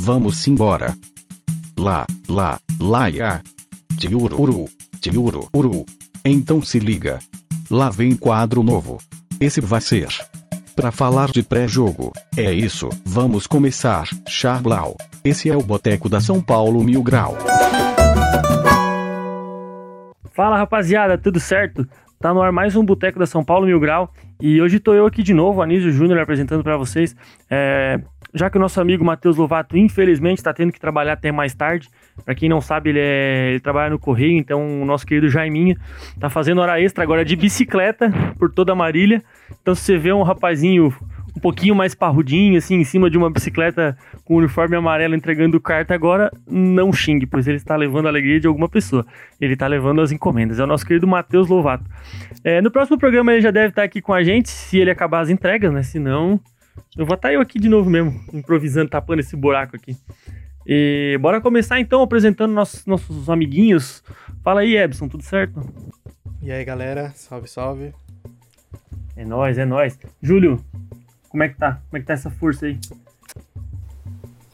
vamos embora. Lá, lá, lá ia. Tiururu, tiururu. Então se liga. Lá vem quadro novo. Esse vai ser. Pra falar de pré-jogo. É isso, vamos começar. Charblau. Esse é o Boteco da São Paulo Mil Grau. Fala rapaziada, tudo certo? Tá no ar mais um Boteco da São Paulo Mil Grau e hoje tô eu aqui de novo, Anísio Júnior, apresentando para vocês. É, já que o nosso amigo Matheus Lovato, infelizmente, está tendo que trabalhar até mais tarde. Para quem não sabe, ele, é, ele trabalha no Correio, então o nosso querido Jaiminha tá fazendo hora extra agora de bicicleta por toda a Marília. Então se você vê um rapazinho um pouquinho mais parrudinho, assim, em cima de uma bicicleta com uniforme amarelo entregando carta agora, não xingue, pois ele está levando a alegria de alguma pessoa. Ele está levando as encomendas. É o nosso querido Matheus Lovato. É, no próximo programa ele já deve estar aqui com a gente, se ele acabar as entregas, né? Se não, eu vou estar eu aqui de novo mesmo, improvisando, tapando esse buraco aqui. E bora começar então apresentando nossos, nossos amiguinhos. Fala aí, Ebson, tudo certo? E aí, galera, salve, salve. É nóis, é nóis. Júlio, como é que tá? Como é que tá essa força aí?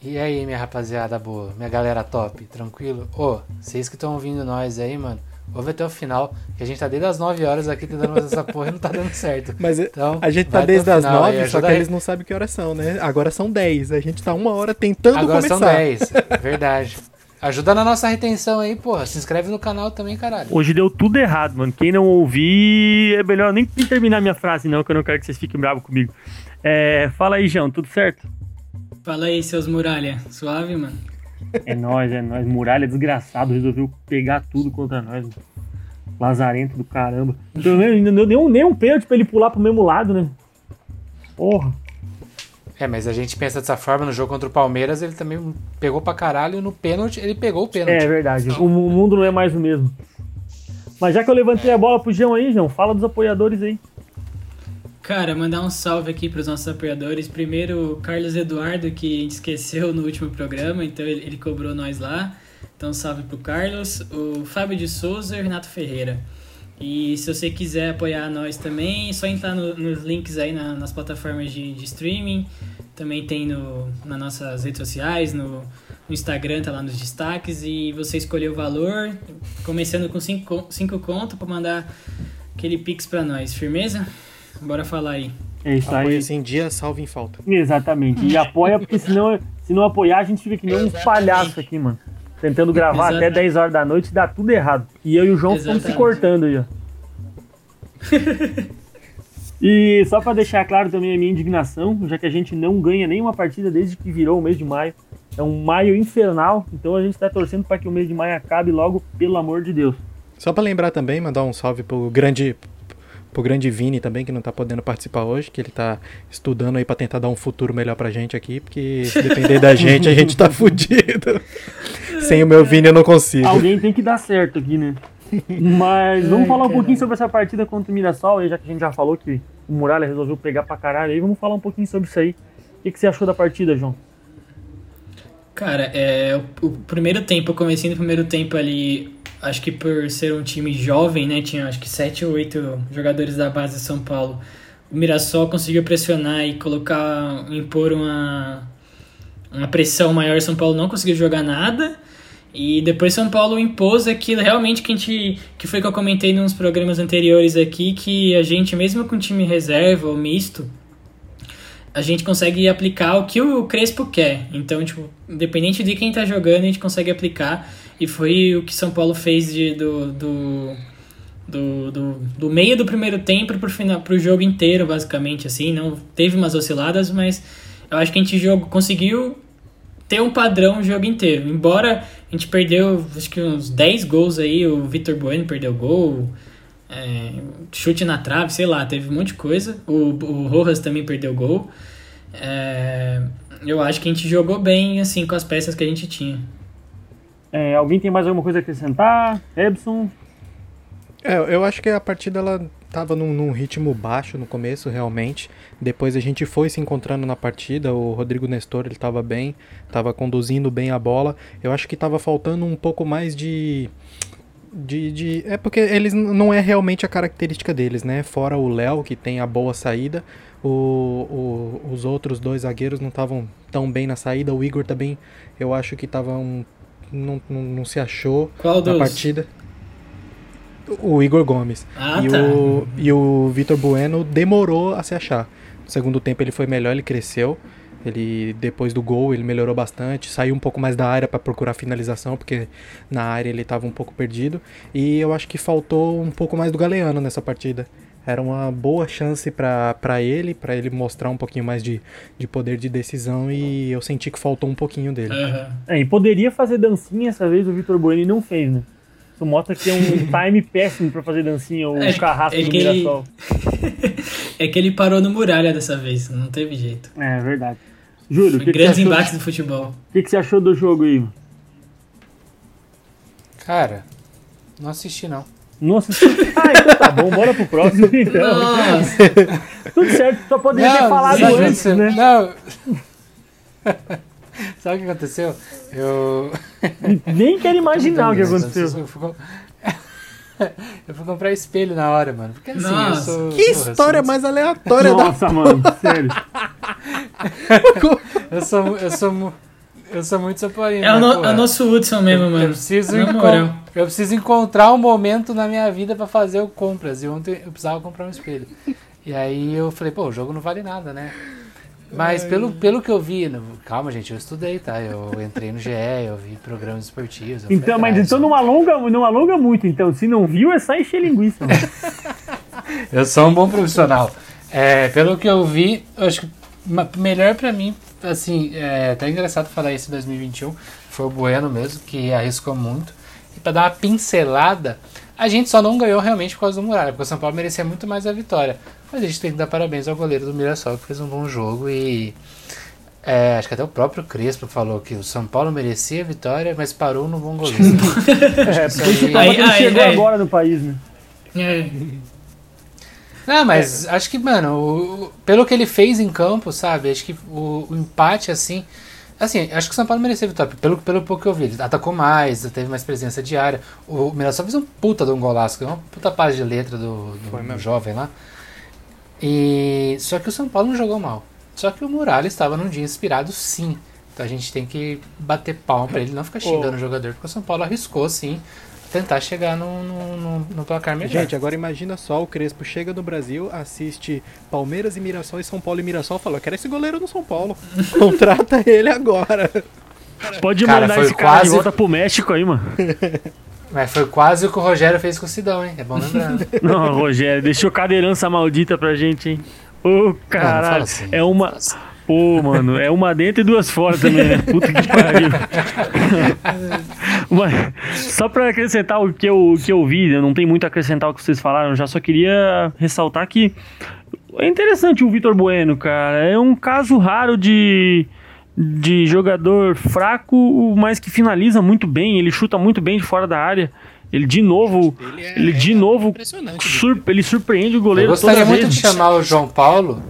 E aí, minha rapaziada boa, minha galera top, tranquilo? Ô, oh, vocês que estão ouvindo nós aí, mano, ouve até o final, que a gente tá desde as 9 horas aqui tentando fazer essa porra e não tá dando certo. Mas então, a gente tá desde as 9, só que eles não sabem que horas são, né? Agora são 10, a gente tá uma hora tentando Agora começar. Agora são 10, verdade. Ajuda na nossa retenção aí, porra. Se inscreve no canal também, caralho. Hoje deu tudo errado, mano. Quem não ouvir, é melhor nem terminar minha frase, não, que eu não quero que vocês fiquem bravos comigo. É, fala aí, João, tudo certo? Fala aí, seus muralha. Suave, mano? É nóis, é nóis. Muralha desgraçado, resolveu pegar tudo contra nós. Mano. Lazarento do caramba. Não deu nem um, nem um pênalti pra ele pular pro mesmo lado, né? Porra. É, mas a gente pensa dessa forma no jogo contra o Palmeiras, ele também pegou pra caralho e no pênalti ele pegou o pênalti. É verdade, o mundo não é mais o mesmo. Mas já que eu levantei a bola pro João aí, João, fala dos apoiadores aí. Cara, mandar um salve aqui para os nossos apoiadores. Primeiro, o Carlos Eduardo, que a gente esqueceu no último programa, então ele, ele cobrou nós lá. Então, salve pro Carlos. O Fábio de Souza e o Renato Ferreira. E se você quiser apoiar nós também, é só entrar no, nos links aí na, nas plataformas de, de, streaming. Também tem no, nas nossas redes sociais, no, no, Instagram, tá lá nos destaques. E você escolher o valor, começando com 5 cinco conto para mandar aquele pix para nós. Firmeza? Bora falar aí. É isso aí. Apoia em dia, salve em falta. Exatamente. E apoia, porque senão, se não apoiar, a gente fica que nem um palhaço aqui, mano tentando gravar Exatamente. até 10 horas da noite e dá tudo errado. E eu e o João estamos se cortando aí, ó. e só para deixar claro também a minha indignação, já que a gente não ganha nenhuma partida desde que virou o mês de maio. É um maio infernal, então a gente está torcendo para que o mês de maio acabe logo, pelo amor de Deus. Só para lembrar também, mandar um salve pro grande pro grande Vini também, que não tá podendo participar hoje, que ele tá estudando aí para tentar dar um futuro melhor pra gente aqui, porque se depender da gente, a gente tá fudido. Sem o meu Vini eu não consigo. Alguém tem que dar certo aqui, né? Mas vamos falar um pouquinho sobre essa partida contra o Mirassol, já que a gente já falou que o Muralha resolveu pegar pra caralho aí, vamos falar um pouquinho sobre isso aí. O que, que você achou da partida, João? Cara, é, o, o primeiro tempo, eu comecei no primeiro tempo ali, acho que por ser um time jovem, né? Tinha acho que sete ou oito jogadores da base de São Paulo. O Mirassol conseguiu pressionar e colocar, impor uma, uma pressão maior. São Paulo não conseguiu jogar nada. E depois São Paulo impôs aquilo realmente que a gente. que foi que eu comentei nos programas anteriores aqui, que a gente, mesmo com time reserva ou misto, a gente consegue aplicar o que o Crespo quer. Então, tipo, independente de quem tá jogando, a gente consegue aplicar. E foi o que São Paulo fez de, do, do, do, do, do meio do primeiro tempo pro, final, jogo inteiro, basicamente, assim. Não teve umas osciladas, mas eu acho que a gente jogo, conseguiu ter um padrão o jogo inteiro. Embora a gente perdeu, acho que uns 10 gols aí, o Vitor Bueno perdeu gol, é, chute na trave, sei lá, teve um monte de coisa. O, o Rojas também perdeu gol. É, eu acho que a gente jogou bem, assim, com as peças que a gente tinha. É, alguém tem mais alguma coisa a acrescentar? Ebson? É, eu acho que a partida ela tava num, num, ritmo baixo no começo, realmente. Depois a gente foi se encontrando na partida. O Rodrigo Nestor ele estava bem, estava conduzindo bem a bola. Eu acho que estava faltando um pouco mais de De, de, é porque eles não é realmente a característica deles, né? Fora o Léo, que tem a boa saída, o, o- os outros dois zagueiros não estavam tão bem na saída. O Igor também, eu acho que estava um, não, não, não se achou Qual na dos? partida. O Igor Gomes. Ah, e, tá. o, e o Vitor Bueno demorou a se achar. No segundo tempo ele foi melhor, ele cresceu. Ele depois do gol ele melhorou bastante, saiu um pouco mais da área para procurar finalização, porque na área ele estava um pouco perdido. E eu acho que faltou um pouco mais do Galeano nessa partida. Era uma boa chance para ele, para ele mostrar um pouquinho mais de, de poder de decisão e eu senti que faltou um pouquinho dele. Aham. É, e poderia fazer dancinha essa vez o Vitor Bueno não fez, né? Isso mostra que é um time péssimo pra fazer dancinha, o É, carrasco é do que ele- Mirassol. É que ele parou no muralha dessa vez, não teve jeito. É, verdade. Júlio, que, que, você grandes achou, embates do futebol. o que, que você achou do jogo aí? Cara, não assisti não. Não assistiu? Ah, então tá bom, bora pro próximo então. Nossa, Tudo certo, só poderia ter falado antes, né? Não. sabe o que aconteceu? Eu. Nem quero imaginar o que aconteceu. Eu fui, eu fui comprar espelho na hora, mano. Porque assim, Nossa, eu sou. Que porra, história sou, mais aleatória da Nossa, mano, sério. Eu sou, eu sou, eu sou muito saporino. é o, né, no- é o nosso Hudson mesmo, Eu mano. preciso, encon- moral. eu preciso encontrar um momento na minha vida pra fazer o compras. E ontem eu precisava comprar um espelho. E aí eu falei, pô, o jogo não vale nada, né? Mas pelo, pelo que eu vi, no- calma gente, eu estudei, tá? Eu entrei no GE, eu vi programas esportivos. eu Então, mas atrás, então não alonga, não alonga muito, então. Se não viu, é só encher linguiça. Eu sou um bom profissional. É, pelo que eu vi, eu acho que melhor pra mim, assim, é até engraçado falar isso em 2021, foi o Bueno mesmo, que arriscou muito. E pra dar uma pincelada, a gente só não ganhou realmente por causa do Muralha, porque o São Paulo merecia muito mais a vitória. Mas a gente tem que dar parabéns ao goleiro do Mirassol, que fez um bom jogo e. é, acho que até o próprio Crespo falou que o São Paulo merecia a vitória, mas parou no bom goleiro. É, porque aí- aí- chegou aí- agora no país, né? É. Não, mas acho que, mano, o- pelo que ele fez em campo, sabe? Acho que o, o empate, assim. Assim, acho que o São Paulo mereceu vitória. Pelo, pelo pouco que eu vi. Ele atacou mais, teve mais presença diária. O Mirassol fez um puta de um golaço, uma puta paz de letra do, do- Foi do jovem lá. E. Só que o São Paulo não jogou mal. Só que o Muralha estava num dia inspirado, sim. Então a gente tem que bater palma pra ele não ficar xingando o jogador, porque o São Paulo arriscou, sim, tentar chegar no, no, no- no placar melhor. Gente, agora imagina só, o Crespo chega no Brasil, assiste Palmeiras e Mirassol e São Paulo e Mirassol, fala, eu quero esse goleiro no São Paulo. Contrata ele agora. Pode Cara, mandar esse cara de quase- volta pro México aí, mano. Mas foi quase o que o Rogério fez com o Sidão, hein? É bom lembrar. Não, Rogério, deixou cada herança maldita pra gente, hein? Ô, Não, não fala caralho. assim, é uma. assim. Pô, mano, é uma dentro e duas fora também, né? Puta que pariu. Mas, só pra acrescentar o que, eu, o que eu vi, eu não tem muito a acrescentar o que vocês falaram, eu já só queria ressaltar que é interessante o Vitor Bueno, cara. É um caso raro de, de jogador fraco, mas que finaliza muito bem, ele chuta muito bem de fora da área. Ele de novo, ele de novo, sur- ele surpreende o Eu goleiro gostaria toda muito vez. de chamar o João Paulo,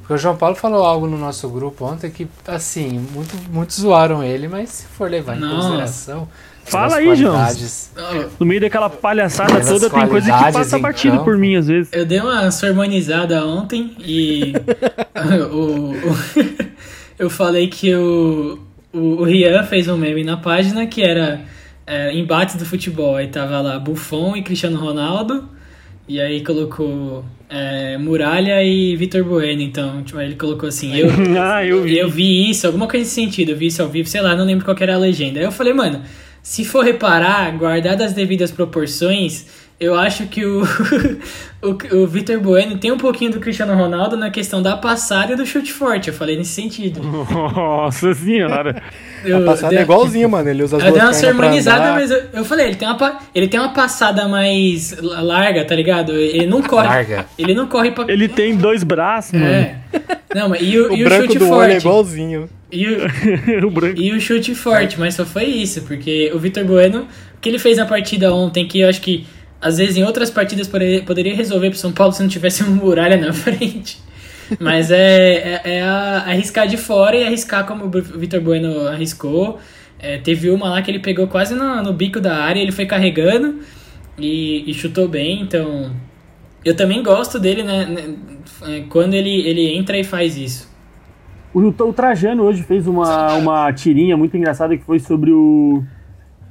porque o João Paulo falou algo no nosso grupo ontem que, assim, muito, muito zoaram ele, mas se for levar em Nossa. consideração. Fala aí, João. No meio daquela palhaçada toda, tem coisa que passa batido campo. por mim às vezes. Eu dei uma sermonizada ontem e o, o- eu falei que o, o, o Rian fez um meme na página que era é, embates do futebol. Aí tava lá Buffon e Cristiano Ronaldo. E aí colocou é, Muralha e Vitor Bueno. Então, tipo, aí ele colocou assim, eu, ah, eu vi. eu vi isso, alguma coisa nesse sentido, eu vi isso ao vivo, sei lá, não lembro qual que era a legenda. Aí eu falei, mano, se for reparar, guardadas as devidas proporções, eu acho que o, o, o Vitor Bueno tem um pouquinho do Cristiano Ronaldo na questão da passada e do chute forte. Eu falei nesse sentido. Nossa senhora. Eu, A passada dei- é igualzinho, mano. Ele usa as duas dei uma pernas pra sermonizada, mas eu, eu falei, ele tem, uma, ele tem uma passada mais la- larga, tá ligado? Ele não corre. Larga. Ele não corre pra. Ele tem dois braços, mano. É. Não, mas e o, O e o branco chute do olho forte? é igualzinho. E o, o branco. E o chute forte, mas só foi isso, porque o Vitor Bueno, o que ele fez na partida ontem, que eu acho que às vezes em outras partidas poderia, poderia resolver pro São Paulo se não tivesse uma muralha na frente. Mas é, é, é arriscar de fora e arriscar como o Vitor Bueno arriscou. É, teve uma lá que ele pegou quase no, no bico da área, ele foi carregando. e, e chutou bem, então eu também gosto dele, né? né, é, Quando ele, ele entra e faz isso. O, o Trajano hoje fez uma, uma tirinha muito engraçada que foi sobre o.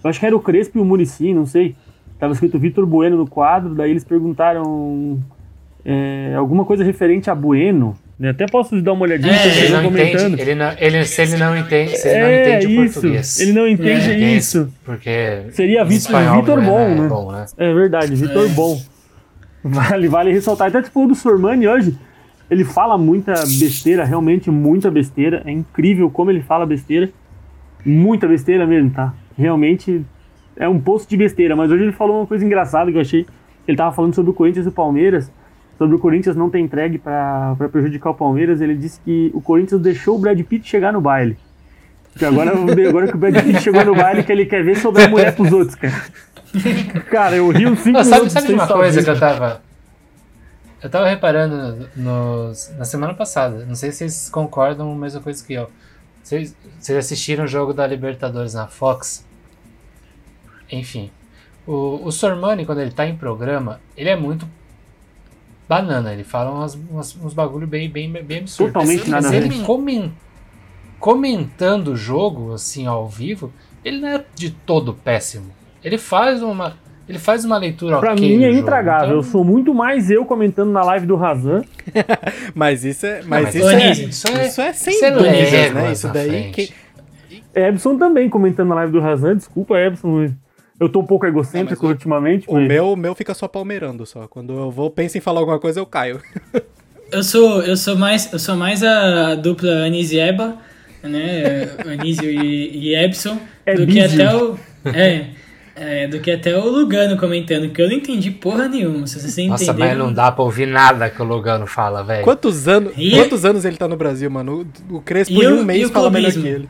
Eu acho que era o Crespo e o Murici, não sei. Tava escrito Vitor Bueno no quadro, daí eles perguntaram é, alguma coisa referente a Bueno. né? Até posso dar uma olhadinha, É, Ele não comentando. entende, ele não, ele, se ele não entende, se ele não É, entende o isso. português. Ele não entende É. isso. Porque Seria Vitor- Vitor Bueno Bom, é né? bom, né? É verdade, Vitor É. Bom. Vale, vale ressaltar. Até tipo o do Sormani hoje, ele fala muita besteira, realmente muita besteira. É incrível como ele fala besteira. Muita besteira mesmo, tá? Realmente é um posto de besteira. Mas hoje ele falou uma coisa engraçada que eu achei. Ele tava falando sobre o Corinthians e o Palmeiras. Sobre o Corinthians não ter entregue pra pra prejudicar o Palmeiras. Ele disse que o Corinthians deixou o Brad Pitt chegar no baile. Que agora, agora que o Brad Pitt chegou no baile, que ele quer ver sobre a mulher pros outros, cara. Cara, eu ri uns 5 Não, sabe, sabe de uma coisa que eu tava. Eu tava reparando nos, na semana passada. Não sei se vocês concordam com a mesma coisa que eu. Vocês, vocês assistiram o jogo da Libertadores na Fox? Enfim. O, o Sormani, quando ele tá em programa, ele é muito banana. Ele fala umas, umas- uns bagulho bem, bem, bem absurdos. Totalmente Mas nada ver. ele comen- comentando o jogo, assim, ao vivo, ele não é de todo péssimo. Ele faz uma. Ele faz uma leitura Pra ok mim é intragável. Então- Eu sou muito mais eu comentando na live do Razan. Mas isso é, mas mas isso, é, Anísio, isso, isso é- é, sem isso é dúvidas, léguas né? Isso daí que, Ebson também comentando na live do Razan. Desculpa, Ebson. Eu tô um pouco egocêntrico o- ultimamente. o mas- meu, o meu fica só palmeirando só. Quando eu vou, penso em falar alguma coisa, eu caio. Eu sou, eu sou mais, eu sou mais a dupla Anísio e Eba, né? Anísio e, e Ebson, É do que até o. É, é, do que até o Lugano comentando, que eu não entendi porra nenhuma. Se você Nossa, entendeu. mas não dá pra ouvir nada que o Lugano fala, velho. Quantos anos, E- quantos anos ele tá no Brasil, mano? O, o Crespo E em o- um mês fala melhor que ele.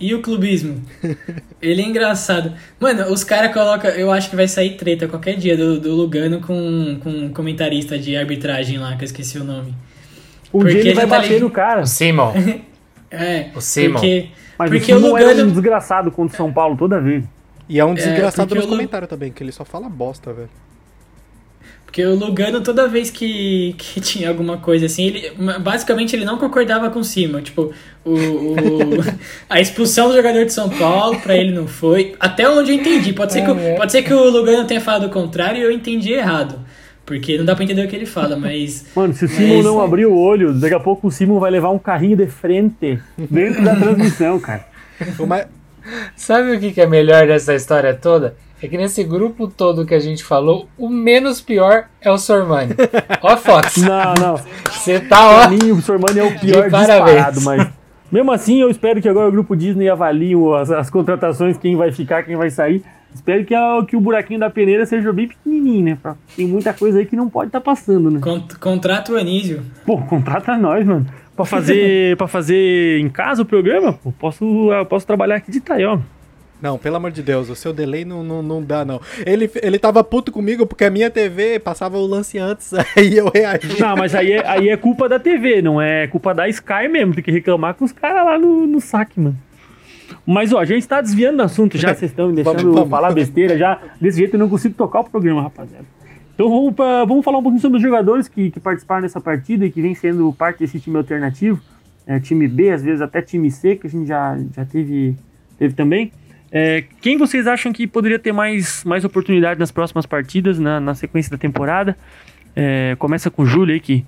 E o clubismo? Ele é engraçado. Mano, os caras colocam. Eu acho que vai sair treta qualquer dia do, do Lugano com, com um comentarista de arbitragem lá, que eu esqueci o nome. Um Porque dia ele vai tá bater ali- no cara. O Simon. É. O Simon. Porque, Mas porque o o Simon era Lugano. um desgraçado contra o São Paulo toda vez. E é um desgraçado porque nos o Lu- comentários também, que ele só fala bosta, velho. Porque o Lugano, toda vez que, que tinha alguma coisa assim, ele basicamente ele não concordava com o Simon. Tipo, o, o- a expulsão do jogador de São Paulo, pra ele não foi. Até onde eu entendi. Pode ser, que, o- pode ser que o Lugano tenha falado o contrário e eu entendi errado. Porque não dá pra entender o que ele fala, mas. Mano, se o Simon Mas- não abrir o olho, daqui a pouco o Simon vai levar um carrinho de frente dentro da transmissão, cara. O mais- Sabe o que, que é melhor dessa história toda? É que nesse grupo todo que a gente falou, o menos pior é o Sormani. Ó, Fox, Não, não. você tá Pra ó. mim, o Sormani é o pior disparado, mas. Mesmo assim, eu espero que agora o grupo Disney avalie as, as contratações, quem vai ficar, quem vai sair. Espero que, a- que o buraquinho da peneira seja bem pequenininho, né? Pra- Tem muita coisa aí que não pode estar passando, né? Con contrata o Anísio. Pô, contrata nós, mano. Pra fazer, pra fazer em casa o programa, pô, posso, eu posso trabalhar aqui de Itaió. Não, pelo amor de Deus, o seu delay não, não, não dá, não. Ele, ele tava puto comigo porque a minha TV passava o lance antes, aí eu reagi. Não, mas aí é, aí é culpa da TV, não é culpa da Sky mesmo. Tem que reclamar com os caras lá no, no saque, mano. Mas, ó, a gente tá desviando do assunto já, vocês estão me deixando Vamos, vamos. falar besteira já. Desse jeito eu não consigo tocar o programa, rapaziada. Então vamos, pra- vamos falar um pouquinho sobre os jogadores que, que participaram dessa partida e que vem sendo parte desse time alternativo. É, time B, às vezes até time C, que a gente já, já teve, teve também. É, quem vocês acham que poderia ter mais, mais oportunidade nas próximas partidas, na, na sequência da temporada? É, começa com o Júlio aí, que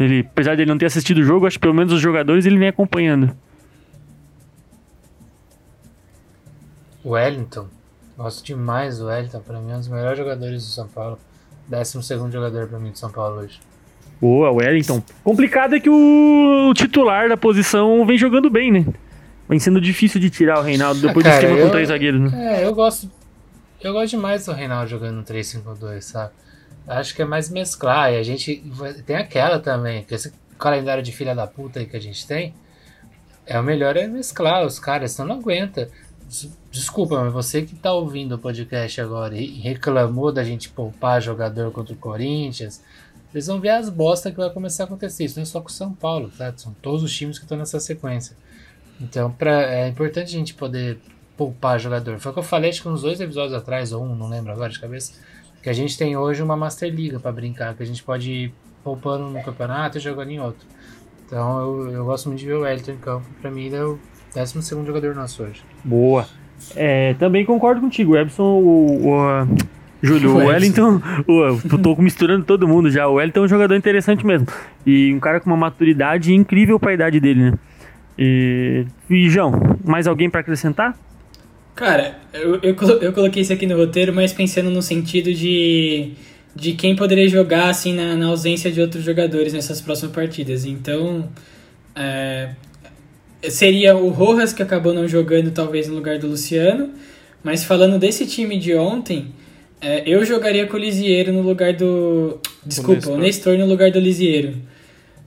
ele, apesar de ele não ter assistido o jogo, acho que pelo menos os jogadores ele vem acompanhando. O Wellington. Gosto demais do Wellington. Pra mim é um dos melhores jogadores do São Paulo. Décimo segundo jogador pra mim do São Paulo hoje. Boa, Wellington. Complicado é que o titular da posição vem jogando bem, né? Vem sendo difícil de tirar o Reinaldo depois Ah, do cara, esquema com eu- três zagueiros, né? É, eu gosto. Eu gosto demais do Reinaldo jogando no 3-5-2, sabe? Acho que é mais mesclar. E a gente. Tem aquela também, que esse calendário de filha da puta aí que a gente tem. É o melhor é mesclar os caras, senão não aguenta. Des- Desculpa, mas você que tá ouvindo o podcast agora e e reclamou da gente poupar jogador contra o Corinthians, vocês vão ver as bostas que vai começar a acontecer. Isso não é só com o São Paulo, tá? São todos os times que estão nessa sequência. Então, pra, é importante a gente poder poupar jogador. Foi o que eu falei, acho que uns dois episódios atrás, ou um, não lembro agora de cabeça, que a gente tem hoje uma Master Liga para brincar, que a gente pode ir poupando no campeonato e jogando em outro. Então eu, eu gosto muito de ver o Wellington em campo. Pra mim, ele é o 12 jogador nosso hoje. Boa. É, também concordo contigo, o Ebson, o, o, Júlio, o Wellington, o, tô misturando todo mundo já. O Wellington é um jogador interessante mesmo. E um cara com uma maturidade incrível para a idade dele, né? E, e João, mais alguém para acrescentar? Cara, eu, eu, eu coloquei isso aqui no roteiro, mas pensando no sentido de, de quem poderia jogar assim na, na ausência de outros jogadores nessas próximas partidas. Então, é, seria o Rojas que acabou não jogando talvez no lugar do Luciano. Mas falando desse time de ontem, é, eu jogaria com o Lisieiro no lugar do. Desculpa, o Nestor, o Nestor no lugar do Lisieiro.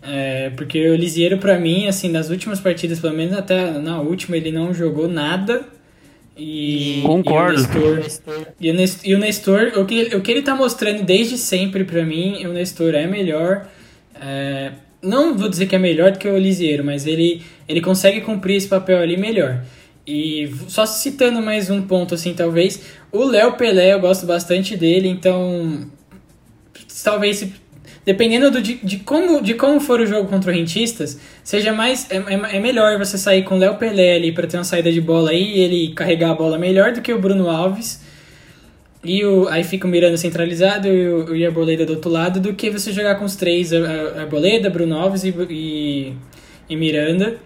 É, porque o Lisieiro, para mim, assim, nas últimas partidas, pelo menos até na última, ele não jogou nada. E, Concordo. E o Nestor, e o Nestor, e o, Nestor o, que, o que ele tá mostrando desde sempre para mim, o Nestor é melhor. É, não vou dizer que é melhor do que o Lisieiro, mas ele, ele consegue cumprir esse papel ali melhor. E só citando mais um ponto, assim, talvez, o Léo Pelé, eu gosto bastante dele, então talvez dependendo do, de, de, como, de como for o jogo contra o Rentistas, seja mais. É, é, é melhor você sair com o Léo Pelé ali para ter uma saída de bola aí e ele carregar a bola melhor do que o Bruno Alves. E o, aí fica o Miranda centralizado e o, e a Arboleda do outro lado, do que você jogar com os três, a Arboleda, Bruno Alves e, e, e Miranda.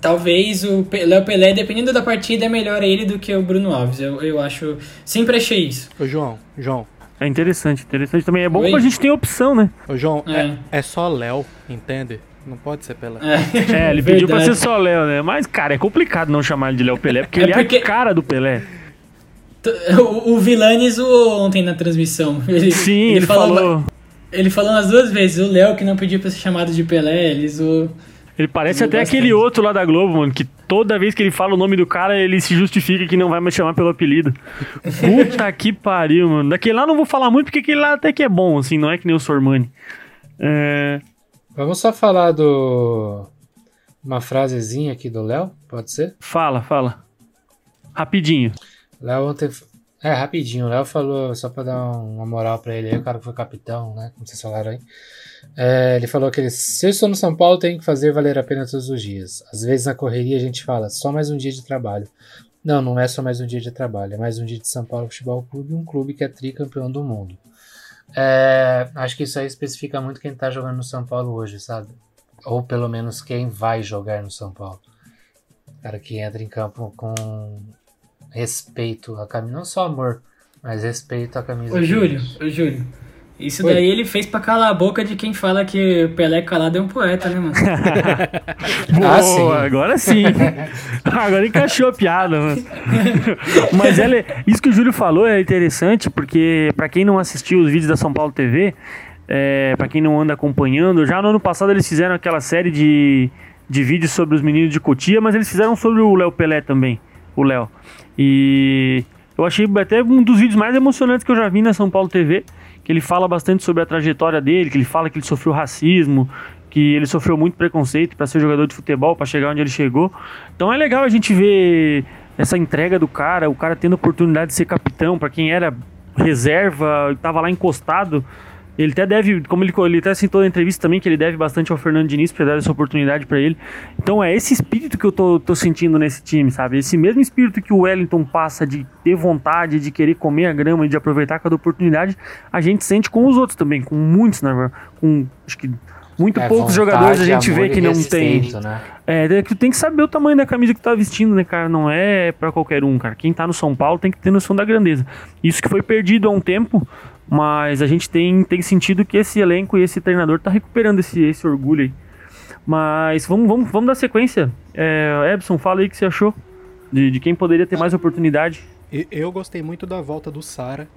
Talvez o Léo Pelé, dependendo da partida, é melhor ele do que o Bruno Alves. Eu, eu acho. Sempre achei isso. Ô, João, João. É interessante, interessante também. É bom Oi? que a gente tem opção, né? Ô, João, é, é, é só Léo, entende? Não pode ser Pelé. É, é ele pediu pra ser só Léo, né? Mas, cara, é complicado não chamar ele de Léo Pelé, porque é ele porque... é a cara do Pelé. O, o Vilanes zoou ontem na transmissão. Ele, Sim, ele, ele falou. falou... Ele falou umas duas vezes, o Léo que não pediu pra ser chamado de Pelé, ele zoou. Ele parece até bastante. aquele outro lá da Globo, mano, que toda vez que ele fala o nome do cara, ele se justifica que não vai mais chamar pelo apelido. Puta que pariu, mano. Daquele lá não vou falar muito, porque aquele lá até que é bom, assim, não é que nem o Sormani. É... Vamos só falar do. Uma frasezinha aqui do Léo, pode ser? Fala, fala. Rapidinho. Léo ontem. É, rapidinho. O Léo falou, só pra dar uma moral pra ele aí, o cara que foi capitão, né? Como vocês falaram aí. É, ele falou que ele, se eu estou no São Paulo, tenho que fazer valer a pena todos os dias. Às vezes na correria a gente fala, só mais um dia de trabalho. Não, não é só mais um dia de trabalho, é mais um dia de São Paulo Futebol Clube, um clube que é tricampeão do mundo. É, acho que isso aí especifica muito quem está jogando no São Paulo hoje, sabe? Ou pelo menos quem vai jogar no São Paulo. Cara que entra em campo com respeito à camisa, não só amor, mas respeito à camisa. Ô Júlio, ô Júlio, isso Oi. daí ele fez pra calar a boca de quem fala que o Pelé calado é um poeta, né, mano? Boa, ah, sim. agora sim. agora encaixou a piada, mano. Mas ela, isso que o Júlio falou é interessante, porque para quem não assistiu os vídeos da São Paulo TV, é, para quem não anda acompanhando, já no ano passado eles fizeram aquela série de, de vídeos sobre os meninos de Cotia, mas eles fizeram sobre o Léo Pelé também, o Léo. E eu achei até um dos vídeos mais emocionantes que eu já vi na São Paulo TV que ele fala bastante sobre a trajetória dele, que ele fala que ele sofreu racismo, que ele sofreu muito preconceito para ser jogador de futebol, para chegar onde ele chegou. Então é legal a gente ver essa entrega do cara, o cara tendo a oportunidade de ser capitão, para quem era reserva, estava lá encostado, ele até deve, como ele, ele até citou na entrevista também, que ele deve bastante ao Fernando Diniz para dar essa oportunidade para ele. Então é esse espírito que eu tô, tô sentindo nesse time, sabe? Esse mesmo espírito que o Wellington passa de ter vontade, de querer comer a grama e de aproveitar cada oportunidade, a gente sente com os outros também, com muitos, né? Com acho que muito é, poucos jogadores a gente vê que não tem. Né? É, tu tem que saber o tamanho da camisa que tu tá vestindo, né, cara? Não é para qualquer um, cara. Quem tá no São Paulo tem que ter noção da grandeza. Isso que foi perdido há um tempo, mas a gente tem, tem sentido que esse elenco e esse treinador tá recuperando esse, esse orgulho aí. Mas vamos, vamos, vamos dar sequência. É, Ebson, fala aí o que você achou de, de quem poderia ter mais oportunidade. Eu gostei muito da volta do Sara.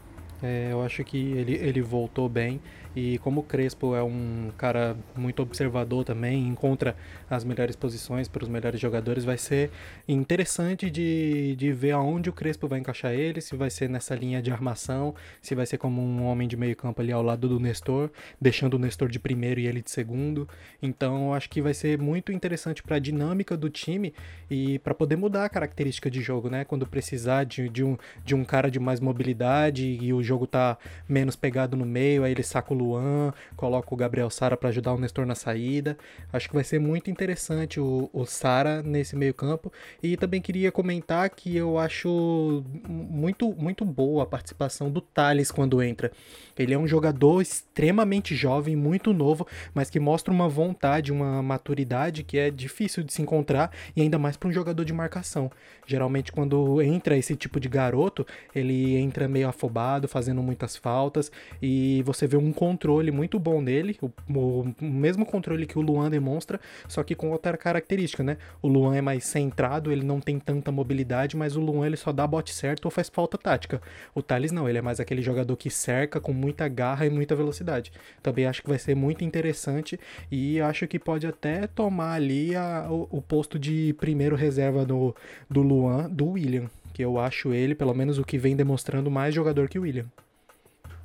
É, eu acho que ele, ele voltou bem. E como o Crespo é um cara muito observador também, encontra as melhores posições para os melhores jogadores, vai ser interessante de, de ver aonde o Crespo vai encaixar ele, se vai ser nessa linha de armação, se vai ser como um homem de meio campo ali ao lado do Nestor, deixando o Nestor de primeiro e ele de segundo. Então acho que vai ser muito interessante para a dinâmica do time e para poder mudar a característica de jogo, né? Quando precisar de, de, um, de um cara de mais mobilidade e o jogo tá menos pegado no meio, aí ele saca o Luan, coloca o Gabriel Sara para ajudar o Nestor na saída. Acho que vai ser muito interessante o, o Sara nesse meio campo. E também queria comentar que eu acho muito, muito boa a participação do Thales quando entra. Ele é um jogador extremamente jovem, muito novo, mas que mostra uma vontade, uma maturidade que é difícil de se encontrar e ainda mais para um jogador de marcação. Geralmente quando entra esse tipo de garoto, ele entra meio afobado, fazendo muitas faltas e você vê um controle muito bom dele, o, o, mesmo controle que o Luan demonstra, só que com outra característica, né? O Luan é mais centrado, ele não tem tanta mobilidade, mas o Luan ele só dá bote certo ou faz falta tática. O Thales não, ele é mais aquele jogador que cerca com muita garra e muita velocidade. Também acho que vai ser muito interessante e acho que pode até tomar ali a, o, o, posto de primeiro reserva do, do Luan, do William, que eu acho ele, pelo menos o que vem demonstrando, mais jogador que o William.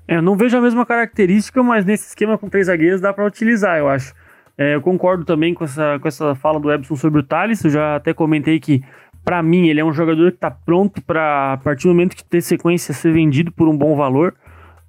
É, não vejo a mesma característica, mas nesse esquema com três zagueiros dá para utilizar, eu acho. É, eu concordo também com essa, com essa fala do Ebson sobre o Thales. Eu já até comentei que, para mim, ele é um jogador que está pronto para, a partir do momento que ter sequência, ser vendido por um bom valor.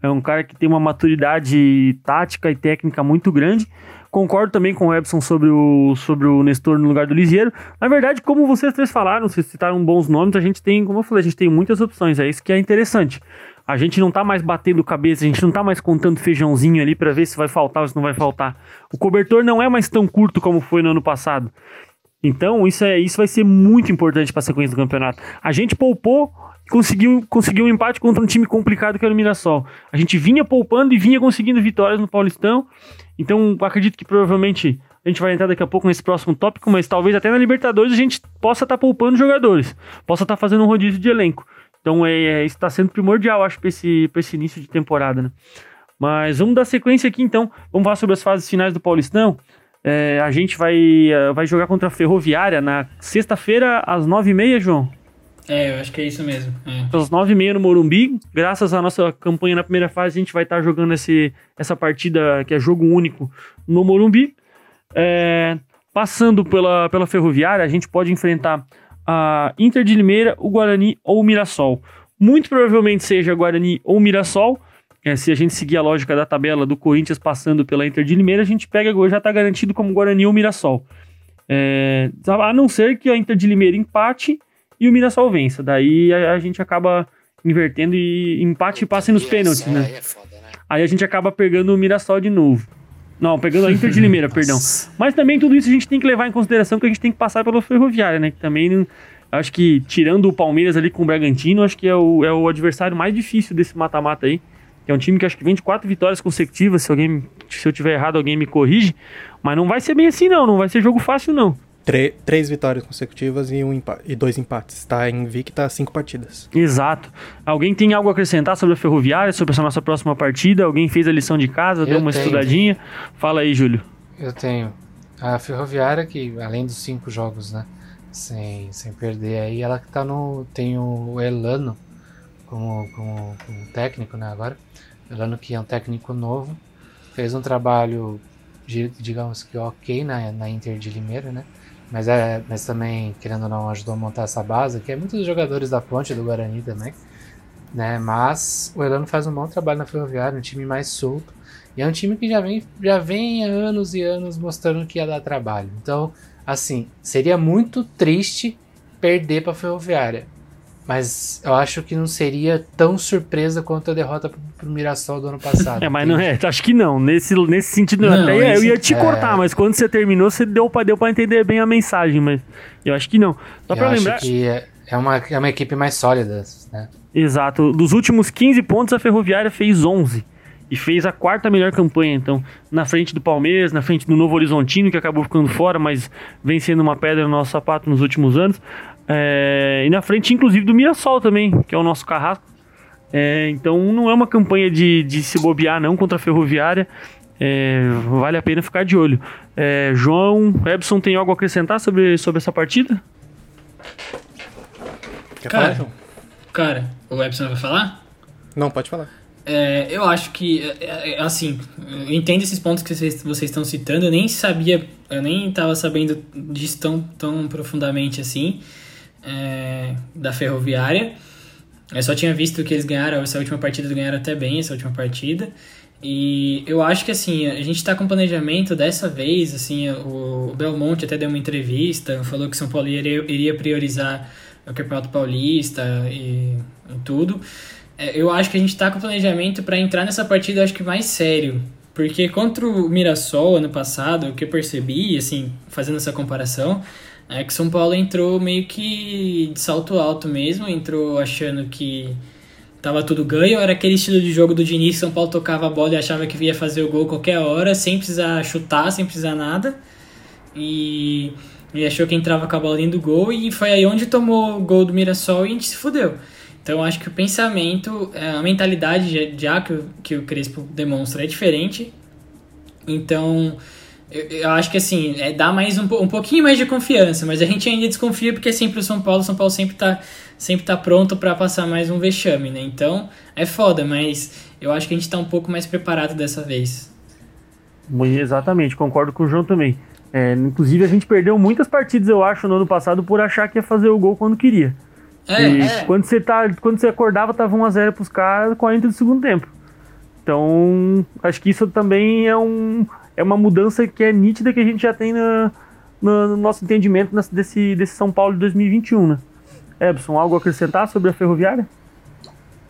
É um cara que tem uma maturidade tática e técnica muito grande. Concordo também com o Ebson sobre o, sobre o Nestor no lugar do Lisieiro. Na verdade, como vocês três falaram, vocês citaram bons nomes, a gente tem, como eu falei, a gente tem muitas opções. É isso que é interessante. A gente não tá mais batendo cabeça, a gente não tá mais contando feijãozinho ali para ver se vai faltar ou se não vai faltar. O cobertor não é mais tão curto como foi no ano passado. Então, isso, é, isso vai ser muito importante para a sequência do campeonato. A gente poupou conseguiu, conseguiu um empate contra um time complicado que era o Mirassol. A gente vinha poupando e vinha conseguindo vitórias no Paulistão. Então, acredito que provavelmente a gente vai entrar daqui a pouco nesse próximo tópico, mas talvez até na Libertadores a gente possa estar tá poupando jogadores, possa estar tá fazendo um rodízio de elenco. Então é, é isso está sendo primordial, acho, para esse, esse início de temporada, né? Mas vamos dar sequência aqui então. Vamos falar sobre as fases finais do Paulistão. É, a gente vai, uh, vai jogar contra a Ferroviária na sexta-feira, às nove e meia, João. É, eu acho que é isso mesmo. É. Às nove e meia no Morumbi. Graças à nossa campanha na primeira fase, a gente vai estar jogando esse, essa partida que é jogo único no Morumbi. É, passando pela, pela Ferroviária, a gente pode enfrentar a Inter de Limeira, o Guarani ou o Mirassol. Muito provavelmente seja Guarani ou Mirassol. É, se a gente seguir a lógica da tabela do Corinthians passando pela Inter de Limeira, a gente pega já está garantido como Guarani ou Mirassol. É, a não ser que a Inter de Limeira empate e o Mirassol vença. Daí a, a gente acaba invertendo e empate e passe nos pênaltis, né? É né? aí a gente acaba pegando o Mirassol de novo. Não, pegando a Inter de Limeira, perdão. Mas também tudo isso a gente tem que levar em consideração que a gente tem que passar pela Ferroviária, né? Que também acho que tirando o Palmeiras ali com o Bragantino, acho que é o, é o adversário mais difícil desse mata-mata aí. Que é um time que acho que vem de quatro vitórias consecutivas. Se alguém, se eu tiver errado, alguém me corrige. Mas não vai ser bem assim, não. Não vai ser jogo fácil, não três vitórias consecutivas e, um e dois empates. Está invicta cinco partidas. Exato. Alguém tem algo a acrescentar sobre a Ferroviária, sobre essa nossa próxima partida? Alguém fez a lição de casa, Eu deu uma tenho. estudadinha? Fala aí, Júlio. Eu tenho. A Ferroviária, que além dos cinco jogos, né? Sem, sem perder aí, ela que tá no. Tem o Elano como, como, como técnico, né? Agora. Elano que é um técnico novo. Fez um trabalho, digamos que ok na, na Inter de Limeira, né? Mas, é, mas também, querendo ou não, ajudou a montar essa base, que é muitos jogadores da ponte do Guarani também. Né? Mas o Elano faz um bom trabalho na Ferroviária, um time mais solto. E é um time que já vem, já vem há anos e anos mostrando que ia dar trabalho. Então, assim, seria muito triste perder para a Ferroviária. Mas eu acho que não seria tão surpresa quanto a derrota pro, pro Mirassol do ano passado. É, mas não é, acho que não. Nesse, nesse sentido, não, até esse, eu ia te é... cortar, mas quando você terminou, você deu pra, deu pra entender bem a mensagem, mas eu acho que não. Só eu pra lembrar. Acho que é, é, uma, é uma equipe mais sólida, né? Exato. Dos últimos 15 pontos, a Ferroviária fez 11 e fez a quarta melhor campanha, então, na frente do Palmeiras, na frente do Novo Horizontino, que acabou ficando fora, mas vem sendo uma pedra no nosso sapato nos últimos anos. É, e na frente, inclusive, do Mirassol também, que é o nosso carrasco. É, então não é uma campanha de, de se bobear não contra a Ferroviária. É, vale a pena ficar de olho. É, João, Ebson, tem algo a acrescentar sobre, sobre essa partida? Quer Cara. falar, João? Cara, o Epson vai falar? Não, pode falar. É, eu acho que, é, é, assim, eu entendo esses pontos que vocês, vocês estão citando, eu nem sabia, eu nem estava sabendo disso tão, tão profundamente assim, é, da Ferroviária. Eu só tinha visto que eles ganharam, essa última partida ganharam até bem, essa última partida. E eu acho que, assim, a gente está com planejamento dessa vez, assim, o, o Belmonte até deu uma entrevista, falou que São Paulo iria, iria priorizar o Campeonato Paulista e, e tudo. É, eu acho que a gente tá com planejamento para entrar nessa partida, acho que mais sério. Porque contra o Mirassol ano passado, o que eu percebi, assim, fazendo essa comparação, é que São Paulo entrou meio que de salto alto mesmo, entrou achando que tava tudo ganho, era aquele estilo de jogo do Diniz, São Paulo tocava a bola e achava que ia fazer o gol qualquer hora, sem precisar chutar, sem precisar nada. E, e achou que entrava com a bola dentro do gol, e foi aí onde tomou o gol do Mirassol e a gente se fudeu. Então, acho que o pensamento, é, a mentalidade já, que, o, que o Crespo demonstra é diferente. Então, eu, eu acho que assim, é dar mais um, um pouquinho mais de confiança, mas a gente ainda desconfia porque é sempre o São Paulo, o São Paulo sempre tá, sempre tá pronto para passar mais um vexame, né? Então, é foda, mas eu acho que a gente tá um pouco mais preparado dessa vez. Exatamente, concordo com o João também. É, inclusive, a gente perdeu muitas partidas, eu acho, no ano passado por achar que ia fazer o gol quando queria. É, e é. quando você tá, quando você acordava, tava 1x0 pros caras, 40 do segundo tempo. Então, acho que isso também é, um, é uma mudança que é nítida que a gente já tem na, na- no nosso entendimento desse, desse São Paulo de 2021, né? Ebson, algo a acrescentar sobre a Ferroviária?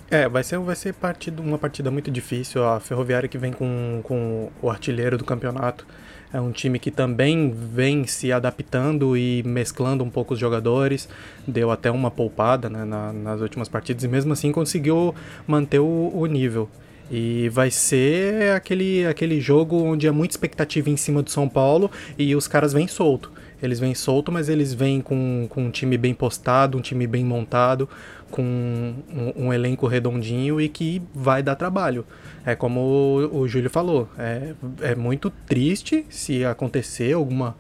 É, vai ser, vai ser partida, uma partida muito difícil. A Ferroviária que vem com, com o artilheiro do campeonato. É um time que também vem se adaptando e mesclando um pouco os jogadores. Deu até uma poupada né, na- nas últimas partidas e mesmo assim conseguiu manter o, o nível. E vai ser aquele, aquele jogo onde é muita expectativa em cima do São Paulo e os caras vêm solto. Eles vêm solto, mas eles vêm com, com um time bem postado, um time bem montado, com um, um elenco redondinho e que vai dar trabalho. É como o, o Júlio falou, é, é muito triste se acontecer alguma,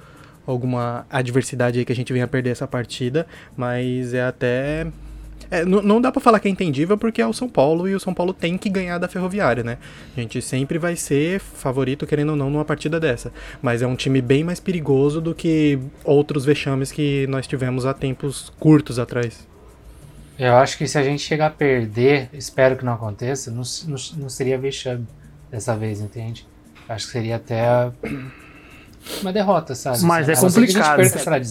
alguma adversidade aí que a gente venha perder essa partida, mas é até é, não dá pra falar que é entendível porque é o São Paulo e o São Paulo tem que ganhar da Ferroviária, né? A gente sempre vai ser favorito, querendo ou não, numa partida dessa. Mas é um time bem mais perigoso do que outros vexames que nós tivemos há tempos curtos atrás. Eu acho que se a gente chegar a perder, espero que não aconteça, não, não, não seria vexame dessa vez, entende? Acho que seria até uma derrota, sabe? Mas é A complicado. perca, sei lá, de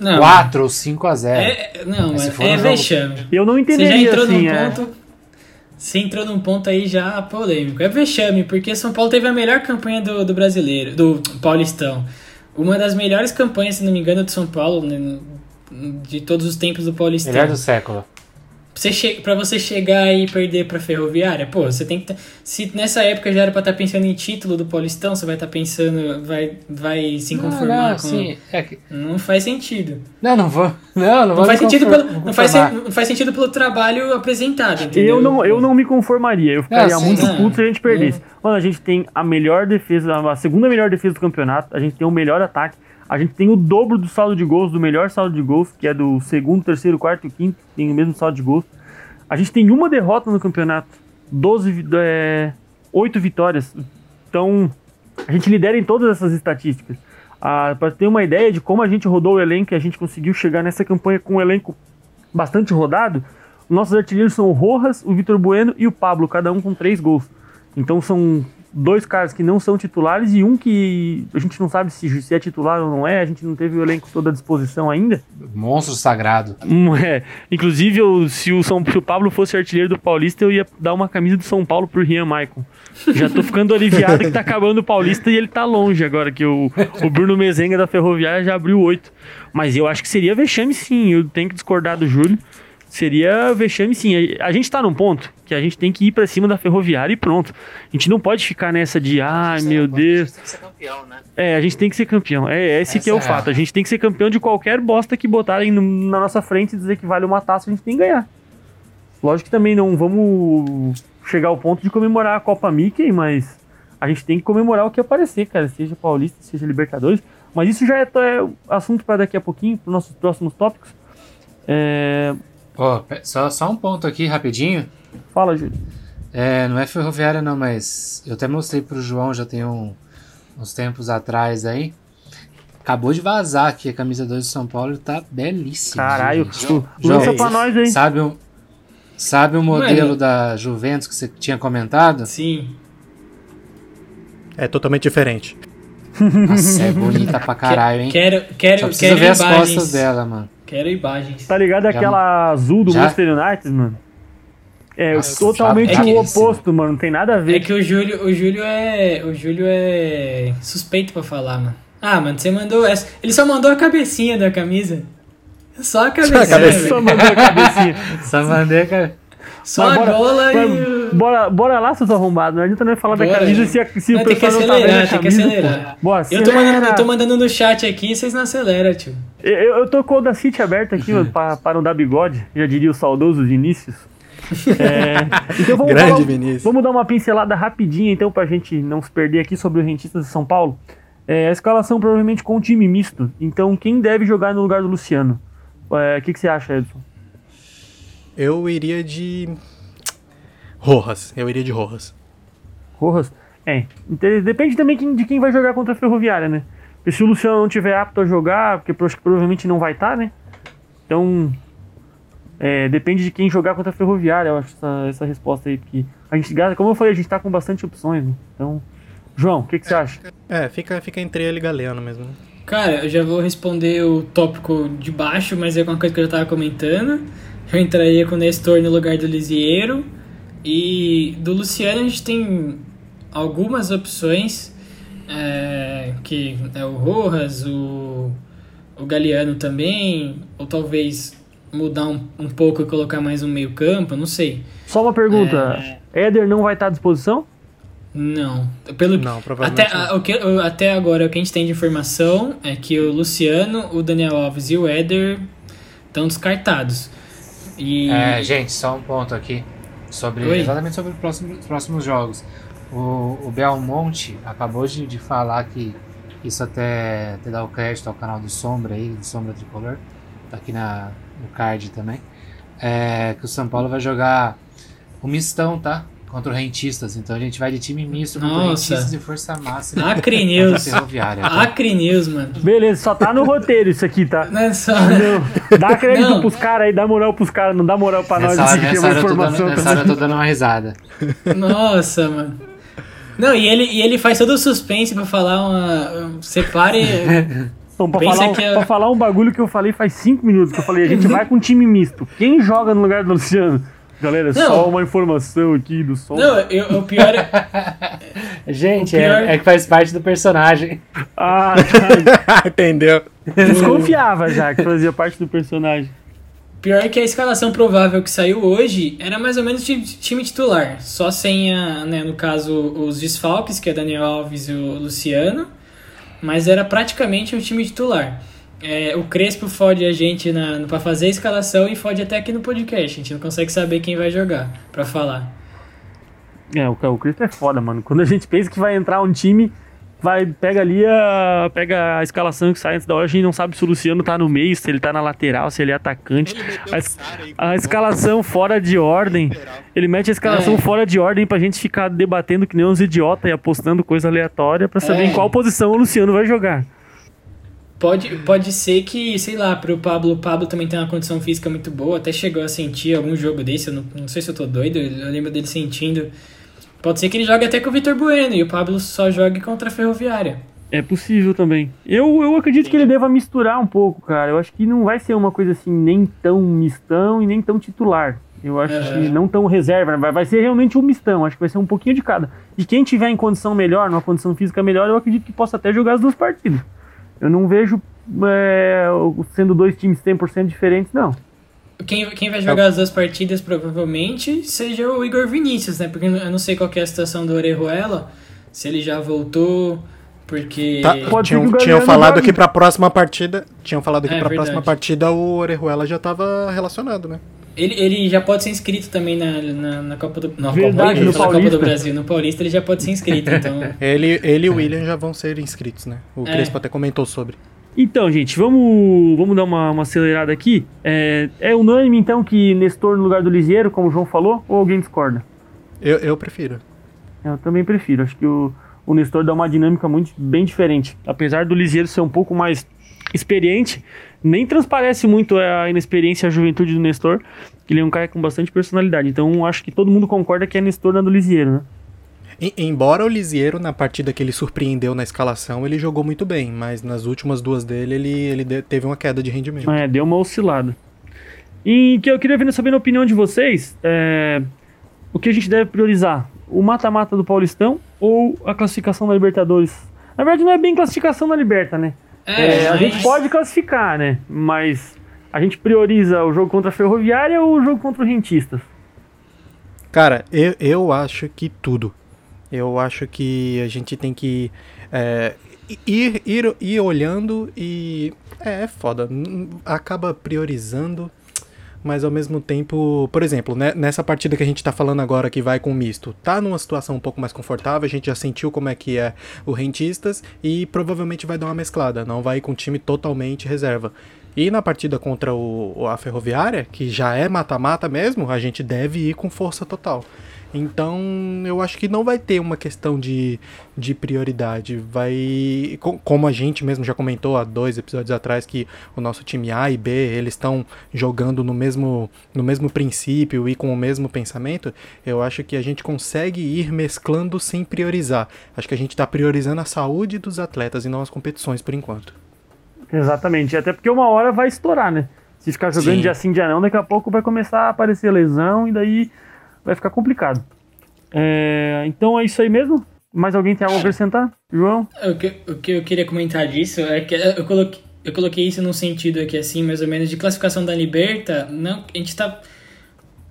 Não, 4 ou 5 a 0. é, não, Mas é, é um jogo- vexame. Eu não Você já entrou assim, num é. ponto. Você entrou num ponto aí já polêmico. É vexame, porque São Paulo teve a melhor campanha do, do brasileiro, do Paulistão. Uma das melhores campanhas, se não me engano, do São Paulo, né, de todos os tempos do Paulistão. Melhor do século. Você che pra você chegar e perder pra Ferroviária, pô, você tem que. tá- Se nessa época já era pra estar pensando em título do Paulistão, você vai estar pensando. Vai, vai se conformar não, não, com. sim, é que- Não faz sentido. não, não vou. Não, não, Não vou faz, sentido pelo, não, faz, sen- não faz sentido pelo trabalho apresentado, entendeu? Eu não, eu não me conformaria, eu ficaria Ah, sim, muito puto se a gente perdesse. Mano, a gente tem a melhor defesa, a segunda melhor defesa do campeonato, a gente tem o melhor ataque, a gente tem o dobro do saldo de gols, do melhor saldo de gols, que é do segundo, terceiro, quarto e quinto, tem o mesmo saldo de gols. A gente tem uma derrota no campeonato, 12, vi- é, 8 vitórias. Então, a gente lidera em todas essas estatísticas. Ah, para ter uma ideia de como a gente rodou o elenco e a gente conseguiu chegar nessa campanha com um elenco bastante rodado, nossos artilheiros são o Rojas, o Vitor Bueno e o Pablo, cada um com três gols. Então são dois caras que não são titulares e um que a gente não sabe se, se é titular ou não é, a gente não teve o elenco todo à disposição ainda. Monstro sagrado. Hum, é. Inclusive, eu- se, o São, se o Pablo fosse artilheiro do Paulista, eu ia dar uma camisa do São Paulo pro Rian Maicon. Já tô ficando aliviado que tá acabando o Paulista e ele tá longe agora, que o, o Bruno Mezenga da Ferroviária já abriu oito. Mas eu acho que seria vexame sim, eu tenho que discordar do Júlio. Seria vexame sim. A, a gente tá num ponto que a gente tem que ir pra cima da Ferroviária e pronto. A gente não pode ficar nessa de, ai meu Deus. Tem que ser campeão, né? É, a gente tem que ser campeão. É esse que é o Essa é a- fato. A gente tem que ser campeão de qualquer bosta que botarem na nossa frente e dizer que vale uma taça, a gente tem que ganhar. Lógico que também não vamos chegar ao ponto de comemorar a Copa Mickey, mas a gente tem que comemorar o que aparecer, cara, seja Paulista, seja Libertadores. Mas isso já é, é assunto para daqui a pouquinho, para os nossos próximos tópicos. É... Oh, só, só um ponto aqui, rapidinho. Fala, Júlio. É, não é ferroviária não, mas eu até mostrei pro João já tem um, uns tempos atrás aí. Acabou de vazar aqui a camisa 2 de São Paulo tá belíssima. Caralho, tu, lança pra nós aí. Sabe o, sabe o modelo Mano. da Juventus que você tinha comentado? Sim. É totalmente diferente. Nossa, é bonita pra caralho, hein? Quero, quero, Só quero ver imagens. as costas dela, mano. Quero imagens. Tá ligado aquela azul do Já? Manchester United, mano? É Nossa, totalmente já- o é oposto, mano. Não tem nada a ver. É que o Júlio, o Júlio é, o Júlio é suspeito pra falar, mano. Ah, mano, você mandou essa. Ele só mandou a cabecinha da camisa. Só a cabecinha, cabecinha. Só mandou a cabecinha. Só mandei, cara. Só Mas a bola e. bora, bora lá, seus arrombados. Não adianta nem falar da Bora. camisa se, se o Não, tem que pessoal não tá vendo a acelerar, tem que camisa. acelerar. pô. Bora, Eu tô, mandando, acelera. eu tô mandando no chat aqui e vocês não aceleram, tio. Eu, eu tô com o da City aberto aqui, mano, pra, para não dar bigode. Já diria o saudoso Vinícius. É, então vamos, Grande falar- Vinícius. vamos dar uma pincelada rapidinha, então, pra gente não se perder aqui sobre o Rentistas de São Paulo. É, a escalação provavelmente com um time misto. Então, quem deve jogar no lugar do Luciano? É, O que, que você acha, Edson? Eu iria de. Rojas. Eu iria de Rojas. Rojas? É, inte- depende também de quem vai jogar contra a Ferroviária, né? Porque se o Luciano não tiver apto a jogar, porque provavelmente não vai estar, né? Então, é, depende de quem jogar contra a Ferroviária, eu acho essa, essa resposta aí. Porque a gente, gasta- como eu falei, a gente tá com bastante opções, né? Então, João, o que, que você acha? É, fica, fica entre ele e Galeano mesmo. né? Cara, eu já vou responder o tópico de baixo, mas é uma coisa que eu já tava comentando. Eu entraria com o Nestor no lugar do Lisieiro. E do Luciano a gente tem algumas opções. é, que é o Rojas, o, o Galeano também. Ou talvez mudar um, um pouco e colocar mais um meio campo, não sei. Só uma pergunta: Éder não vai estar à disposição? Não. Pelo, Não, provavelmente até, não. a- o que, até agora, o que a gente tem de informação é que o Luciano, o Daniel Alves e o Éder estão descartados. E. É, gente, só um ponto aqui. Sobre, Oi. exatamente sobre os próximos, os próximos jogos. O, o Belmonte acabou de, de falar que isso até, até dá o crédito ao canal do Sombra aí, do Sombra Tricolor. Tá aqui na, no card também. É, que o São Paulo vai jogar o mistão, tá? Contra o Rentistas. Então a gente vai de time misto contra. Rentistas e Força Máxima. Acre News. Ferroviária. tá? Acre News, mano. Beleza, só tá no roteiro isso aqui, tá? Não é só. Entendeu? Dá crédito Não. pros caras aí, dá moral pros caras, não dá moral pra nós Nessa hora, aqui, que é nessa uma hora eu tô dando, informação. nessa hora eu tô dando uma risada. Nossa, mano. Não, e ele, e ele faz todo o suspense pra falar uma. Separe. Então, pra, Pensa falar, um- que é- pra falar um bagulho que eu falei faz cinco minutos, que eu falei, a gente vai com um time misto. Quem joga no lugar do Luciano? Galera, Não. só uma informação aqui do som. Não, eu, o pior é. Gente, O pior- é, é que faz parte do personagem. Ah, Entendeu? desconfiava já que fazia parte do personagem. Pior é que a escalação provável que saiu hoje era mais ou menos de time titular. Só sem, a, né, no caso, os desfalques, que é Daniel Alves e o Luciano. Mas era praticamente um time titular. É, o Crespo fode a gente na, pra fazer a escalação e fode até aqui no podcast. A gente não consegue saber quem vai jogar pra falar. É, o, o Cristo é foda, mano. Quando a gente pensa que vai entrar um time, vai, pega ali a. Pega a escalação que sai antes da hora, a gente não sabe se o Luciano tá no meio, se ele tá na lateral, se ele é atacante. A, es- a escalação fora de ordem. Ele mete a escalação É. fora de ordem pra gente ficar debatendo que nem uns idiotas e apostando coisa aleatória pra saber É. em qual posição o Luciano vai jogar. Pode, pode ser que, sei lá, pro Pablo, o Pablo também tem uma condição física muito boa, até chegou a sentir algum jogo desse, eu não, não sei se eu tô doido, eu lembro dele sentindo. Pode ser que ele jogue até com o Vitor Bueno e o Pablo só jogue contra a Ferroviária. É possível também. Eu, eu acredito que ele deva misturar um pouco, cara. Eu acho que não vai ser uma coisa assim, nem tão mistão e nem tão titular. Eu acho É. que não tão reserva. Vai, vai ser realmente um mistão. Acho que vai ser um pouquinho de cada. E quem tiver em condição melhor, numa condição física melhor, eu acredito que possa até jogar as duas partidas. Eu não vejo é, sendo dois times 100% diferentes, não. Quem, quem vai jogar as duas partidas provavelmente seja o Igor Vinícius, né? Porque eu não sei qual que é a situação do Orejuela, se ele já voltou, porque... Tá, tinham, tinham falado que pra próxima partida. Tinham falado que É, pra verdade. próxima partida o Orejuela já tava relacionado, né? Ele, ele já pode ser inscrito também na, na, na Copa do na Verdade, Copa, no na Copa Paulista. do Brasil. No Paulista ele já pode ser inscrito, então. Ele, ele e o William já vão ser inscritos, né? O É. Crespo até comentou sobre. Então, gente, vamos, vamos dar uma, uma acelerada aqui. É, é unânime, então, que Nestor no lugar do Lisieiro, como o João falou, ou alguém discorda? Eu, eu prefiro. Eu também prefiro. Acho que o, o Nestor dá uma dinâmica muito bem diferente. Apesar do Lisieiro ser um pouco mais experiente, nem transparece muito a inexperiência e a juventude do Nestor, que ele é um cara com bastante personalidade. Então, acho que todo mundo concorda que é Nestor na do Lisieiro, né? Em- embora o Lisiero, na partida que ele surpreendeu na escalação, ele jogou muito bem, mas nas últimas duas dele, ele, ele teve uma queda de rendimento. É, deu uma oscilada. E que eu queria saber na opinião de vocês, é, o que a gente deve priorizar? O mata-mata do Paulistão ou a classificação da Libertadores? Na verdade, não é bem classificação da Liberta, né? É, a mas- gente pode classificar, né? Mas a gente prioriza o jogo contra a Ferroviária ou o jogo contra o Rentistas? Cara, eu, eu acho que tudo. Eu acho que a gente tem que é, ir, ir, ir olhando e. É, é foda. Acaba priorizando, mas ao mesmo tempo. Por exemplo, né, nessa partida que a gente tá falando agora que vai com misto, tá numa situação um pouco mais confortável, a gente já sentiu como é que é o Rentistas e provavelmente vai dar uma mesclada, não vai com o time totalmente reserva. E na partida contra o, a Ferroviária, que já é mata-mata mesmo, a gente deve ir com força total. Então, eu acho que não vai ter uma questão de, de prioridade. Vai. co- Como a gente mesmo já comentou há dois episódios atrás, que o nosso time A e B eles estão jogando no mesmo, no mesmo princípio e com o mesmo pensamento, eu acho que a gente consegue ir mesclando sem priorizar. Acho que a gente está priorizando a saúde dos atletas e não as competições por enquanto. Exatamente. Até porque uma hora vai estourar, né? Se ficar jogando Sim. dia sim, dia não, daqui a pouco vai começar a aparecer lesão e daí vai ficar complicado. É, então é isso aí mesmo? Mais alguém tem algo a acrescentar? João? O que, o que eu queria comentar disso é que eu coloquei, eu coloquei isso num sentido aqui, assim, mais ou menos, de classificação da Liberta. Não, a gente tá.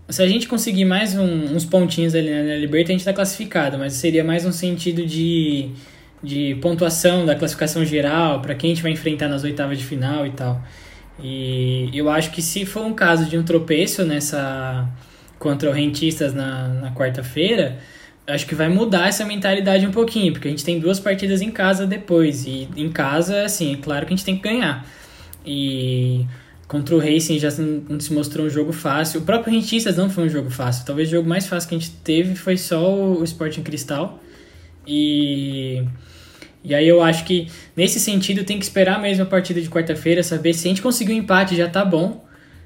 Se a gente conseguir mais um- uns pontinhos ali na Liberta, a gente tá classificado, mas seria mais um sentido de, de pontuação da classificação geral, para quem a gente vai enfrentar nas oitavas de final e tal. E eu acho que se for um caso de um tropeço nessa contra o Rentistas na, na quarta-feira, acho que vai mudar essa mentalidade um pouquinho, porque a gente tem duas partidas em casa depois. E em casa, assim, é claro que a gente tem que ganhar. E contra o Racing já não se mostrou um jogo fácil. O próprio Rentistas não foi um jogo fácil. Talvez o jogo mais fácil que a gente teve foi só o Sporting Cristal. E. E aí eu acho que nesse sentido tem que esperar mesmo a partida de quarta-feira, saber se a gente conseguir um empate já tá bom.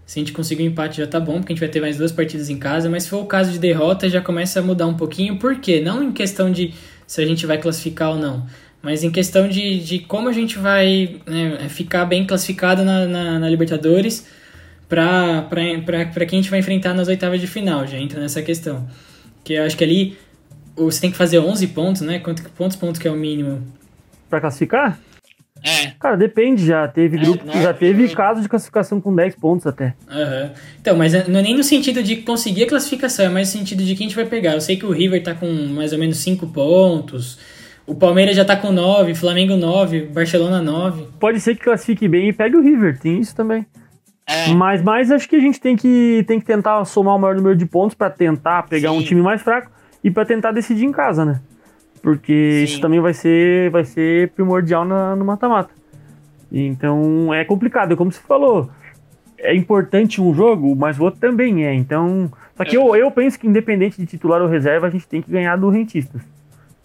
Se a gente conseguir um empate já tá bom, porque a gente vai ter mais duas partidas em casa, mas se for o caso de derrota já começa a mudar um pouquinho. Por quê? Não em questão de se a gente vai classificar ou não, mas em questão de, de como a gente vai né, ficar bem classificado na, na, na Libertadores para quem a gente vai enfrentar nas oitavas de final. Já entra nessa questão. Que eu acho que ali você tem que fazer 11 pontos, né? Quantos pontos, pontos que é o mínimo? Pra classificar? É. Cara, depende já. Teve grupo que já teve caso de classificação com 10 pontos até. Aham. Então, mas não é nem no sentido de conseguir a classificação, é mais no sentido de quem a gente vai pegar. Eu sei que o River tá com mais ou menos 5 pontos, o Palmeiras já tá com 9, Flamengo 9, Barcelona 9. Pode ser que classifique bem e pegue o River, tem isso também. Mas, mas acho que a gente tem que, tem que tentar somar o maior número de pontos pra tentar pegar um time mais fraco e pra tentar decidir em casa, né? Porque isso também vai ser, vai ser primordial na- no mata-mata. Então é complicado, como você falou. É importante um jogo, mas o outro também é. Então. Só que eu, eu penso que independente de titular ou reserva, a gente tem que ganhar do Rentistas.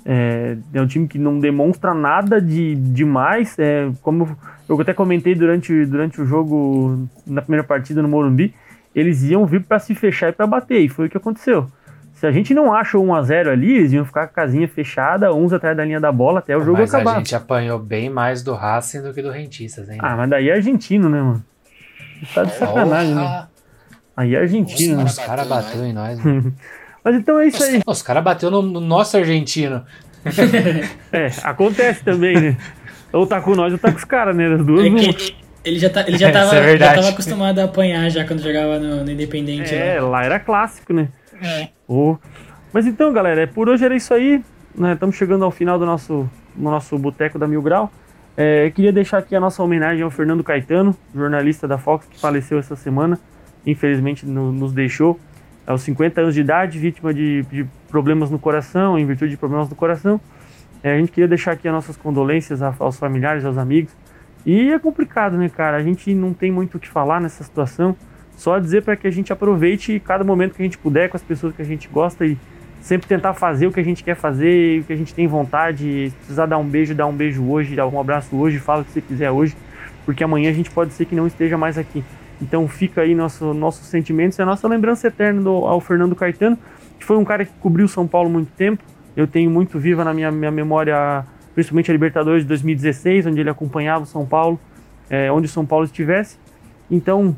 É, é um time que não demonstra nada de demais. É, como eu até comentei durante, durante o jogo, na primeira partida no Morumbi, eles iam vir para se fechar e para bater, e foi o que aconteceu. Se a gente não acha o 1x0 ali, eles iam ficar com a casinha fechada, uns atrás da linha da bola até o jogo Mas acabar. a gente apanhou bem mais do Racing do que do Rentistas, hein? Ah, mas daí é argentino, né, mano? Tá de sacanagem, né? Aí é argentino, né? Os caras bateu em nós, mano. Mas então é isso aí. Os caras bateu no, no nosso argentino. É, acontece também, né? Ou tá com nós ou tá com os caras, né? As duas É que ele já, tá, ele já, Essa tava, é já tava acostumado a apanhar já quando jogava no, no Independente. É, lá. lá era clássico, né? É. Ô. Mas então, galera, por hoje era isso aí. Né? Estamos chegando ao final do nosso, do nosso Boteco da Mil Grau. É, queria deixar aqui a nossa homenagem ao Fernando Caetano, jornalista da Fox, que faleceu essa semana. infelizmente no, nos deixou aos 50 anos de idade, vítima de, de problemas no coração, em virtude de problemas no coração. É, a gente queria deixar aqui as nossas condolências aos familiares, aos amigos. E é complicado, né, cara? A gente não tem muito o que falar nessa situação. Só dizer para que a gente aproveite cada momento que a gente puder com as pessoas que a gente gosta e sempre tentar fazer o que a gente quer fazer, o que a gente tem vontade. Se precisar dar um beijo, dar um beijo hoje, dar um abraço hoje, fala o que você quiser hoje, porque amanhã a gente pode ser que não esteja mais aqui. Então fica aí nosso, nossos sentimentos e a nossa lembrança eterna do, ao Fernando Caetano, que foi um cara que cobriu São Paulo muito tempo. Eu tenho muito viva na minha, minha memória, principalmente a Libertadores de 2016, onde ele acompanhava o São Paulo, é, onde o São Paulo estivesse. Então,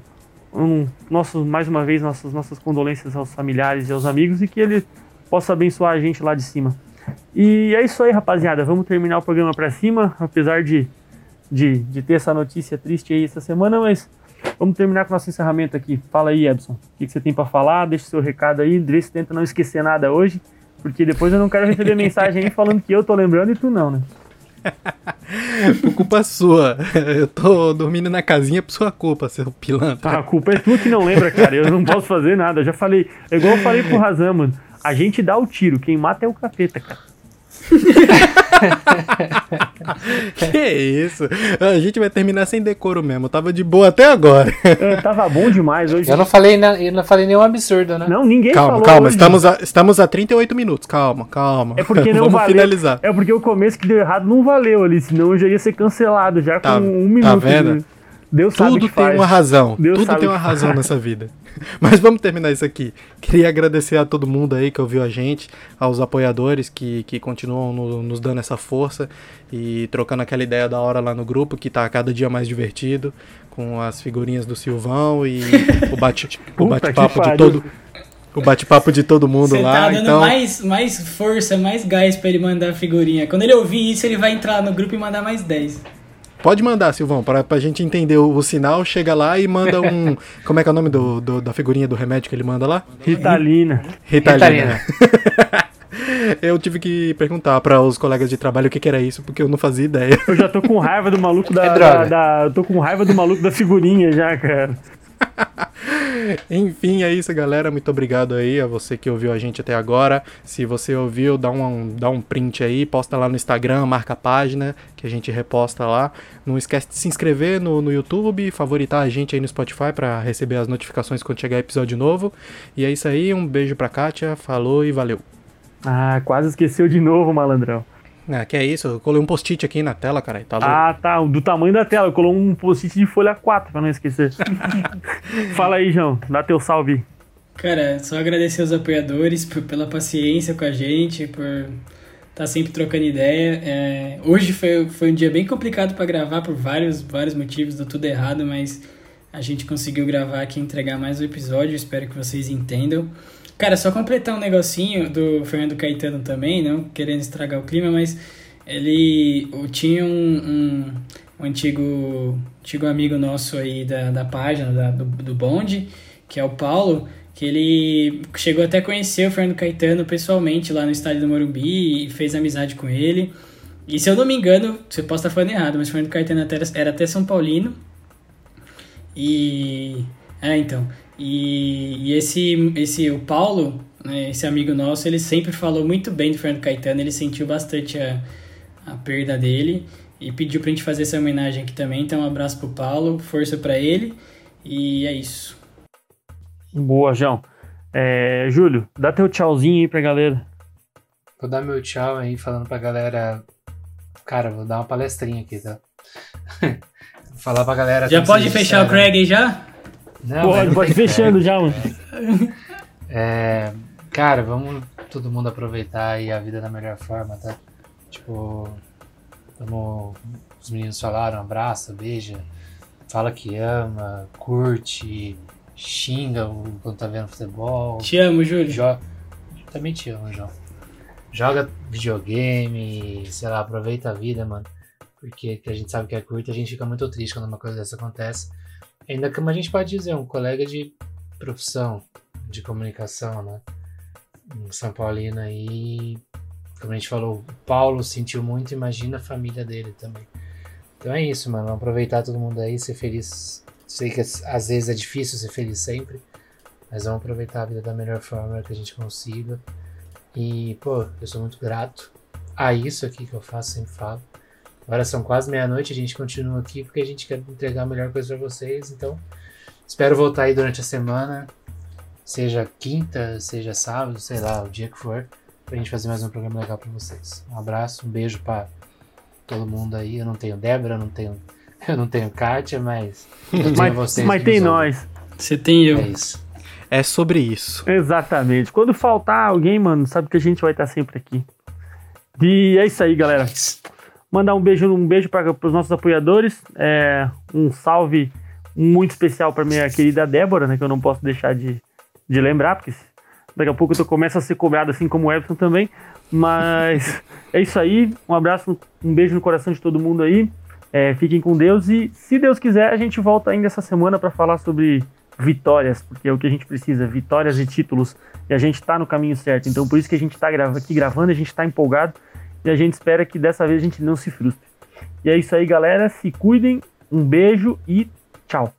um, nosso, mais uma vez, nossas, nossas condolências aos familiares e aos amigos e que ele possa abençoar a gente lá de cima. E é isso aí, rapaziada. Vamos terminar o programa para cima, apesar de, de, de ter essa notícia triste aí essa semana, mas Vamos terminar com o nosso encerramento aqui. Fala aí, Ebson. O que, que você tem para falar? Deixa seu recado aí. Dres tenta não esquecer nada hoje, porque depois eu não quero receber mensagem aí falando que eu tô lembrando e tu não, né? por culpa sua. Eu tô dormindo na casinha por sua culpa, seu pilantra. a culpa é tua que não lembra, cara. Eu não posso fazer nada. Eu já falei. É igual eu falei pro Razan, mano. A gente dá o tiro, quem mata é o capeta, cara. Que isso? A gente vai terminar sem decoro mesmo. tava de boa até agora. Eu tava bom demais hoje. Eu não falei, na, eu não falei nenhum absurdo, né? Não, ninguém calma, falou. Calma, estamos a, estamos a 38 minutos. Calma, calma. É porque não Vamos valeu. finalizar. É porque o começo que deu errado não valeu ali, senão eu já ia ser cancelado já tá, com um minuto. Tá vendo? Deus Tudo tem faz. uma razão. Deus Tudo tem uma razão faz. nessa vida. Mas vamos terminar isso aqui. Queria agradecer a todo mundo aí que ouviu a gente, aos apoiadores que, que continuam no, nos dando essa força e trocando aquela ideia da hora lá no grupo, que tá cada dia mais divertido, com as figurinhas do Silvão e o bate-papo bate de todo. O bate-papo de todo mundo Você lá. Tá dando então... mais, mais força, mais gás para ele mandar a figurinha. Quando ele ouvir isso, ele vai entrar no grupo e mandar mais 10. Pode mandar, Silvão, para a gente entender o, o, sinal. Chega lá e manda um. como é que é o nome do, do, da figurinha do remédio que ele manda lá? Ritalina. Ritalina. Ritalina. eu tive que perguntar para os colegas de trabalho o que, que, era isso, porque eu não fazia ideia. Eu já tô com raiva do maluco da, é da, da. Eu tô com raiva do maluco da figurinha já, cara. Enfim, é isso, galera. Muito obrigado aí a você que ouviu a gente até agora. Se você ouviu, dá um, dá um print aí, posta lá no Instagram, marca a página que a gente reposta lá. Não esquece de se inscrever no, no YouTube, favoritar a gente aí no Spotify para receber as notificações quando chegar episódio novo. E é isso aí, um beijo pra Kátia, falou e valeu. Ah, quase esqueceu de novo, malandrão. É, que é isso, eu colei um post-it aqui na tela, cara. Tá ah, tá, do tamanho da tela. Eu colou um post-it de folha 4 pra não esquecer. Fala aí, João, dá teu salve. Cara, só agradecer aos apoiadores por, pela paciência com a gente, por estar tá sempre trocando ideia. É, hoje foi, foi um dia bem complicado para gravar por vários, vários motivos, deu tudo errado, mas a gente conseguiu gravar aqui e entregar mais um episódio. Espero que vocês entendam. Cara, só completar um negocinho do Fernando Caetano também, não querendo estragar o clima, mas ele tinha um, um, um antigo, antigo amigo nosso aí da, da página, da, do, do Bonde, que é o Paulo, que ele chegou até a conhecer o Fernando Caetano pessoalmente lá no estádio do Morumbi e fez amizade com ele. E se eu não me engano, você pode estar falando errado, mas o Fernando Caetano era até São Paulino. E. É, então. E, e esse, esse, o Paulo, né, esse amigo nosso, ele sempre falou muito bem do Fernando Caetano, ele sentiu bastante a, a perda dele e pediu pra gente fazer essa homenagem aqui também. Então, um abraço pro Paulo, força para ele e é isso. Boa, João. É, Júlio, dá teu tchauzinho aí pra galera. Vou dar meu tchau aí, falando pra galera. Cara, vou dar uma palestrinha aqui, tá? Falar pra galera. Já pode fechar o Craig aí já? Não, pode, pode fechando já, mano. É, cara, vamos todo mundo aproveitar aí a vida da melhor forma, tá? Tipo, como os meninos falaram, abraça, beija, fala que ama, curte, xinga quando tá vendo futebol. Te amo, Júlio. Jo... Também te amo, João. Joga videogame, sei lá, aproveita a vida, mano. Porque a gente sabe que é curta, a gente fica muito triste quando uma coisa dessa acontece. Ainda como a gente pode dizer, um colega de profissão, de comunicação, né? Um São Paulino aí, como a gente falou, o Paulo sentiu muito, imagina a família dele também. Então é isso, mano. Aproveitar todo mundo aí, ser feliz Sei que às vezes é difícil ser feliz sempre, mas vamos aproveitar a vida da melhor forma que a gente consiga. E, pô, eu sou muito grato a isso aqui que eu faço, sempre falo. Agora são quase meia-noite, a gente continua aqui porque a gente quer entregar a melhor coisa para vocês. Então, espero voltar aí durante a semana, seja quinta, seja sábado, sei lá, o dia que for, pra gente fazer mais um programa legal para vocês. Um abraço, um beijo para todo mundo aí. Eu não tenho Débora, eu não tenho, eu não tenho Kátia, mas eu tenho Mas, vocês. mas tem nós. Você tem eu. É isso. É sobre isso. Exatamente. Quando faltar alguém, mano, sabe que a gente vai estar sempre aqui. E é isso aí, galera. Mandar um beijo, um beijo para os nossos apoiadores. É, um salve muito especial para minha querida Débora, né? Que eu não posso deixar de, de lembrar, porque daqui a pouco eu começo a ser cobrado assim como o Everton também. Mas é isso aí. Um abraço, um beijo no coração de todo mundo aí. É, fiquem com Deus e, se Deus quiser, a gente volta ainda essa semana para falar sobre vitórias, porque é o que a gente precisa, vitórias e títulos. E a gente tá no caminho certo. Então, por isso que a gente tá grava- aqui gravando, a gente tá empolgado e a gente espera que dessa vez a gente não se frustre. E é isso aí, galera. Se cuidem. Um beijo e tchau.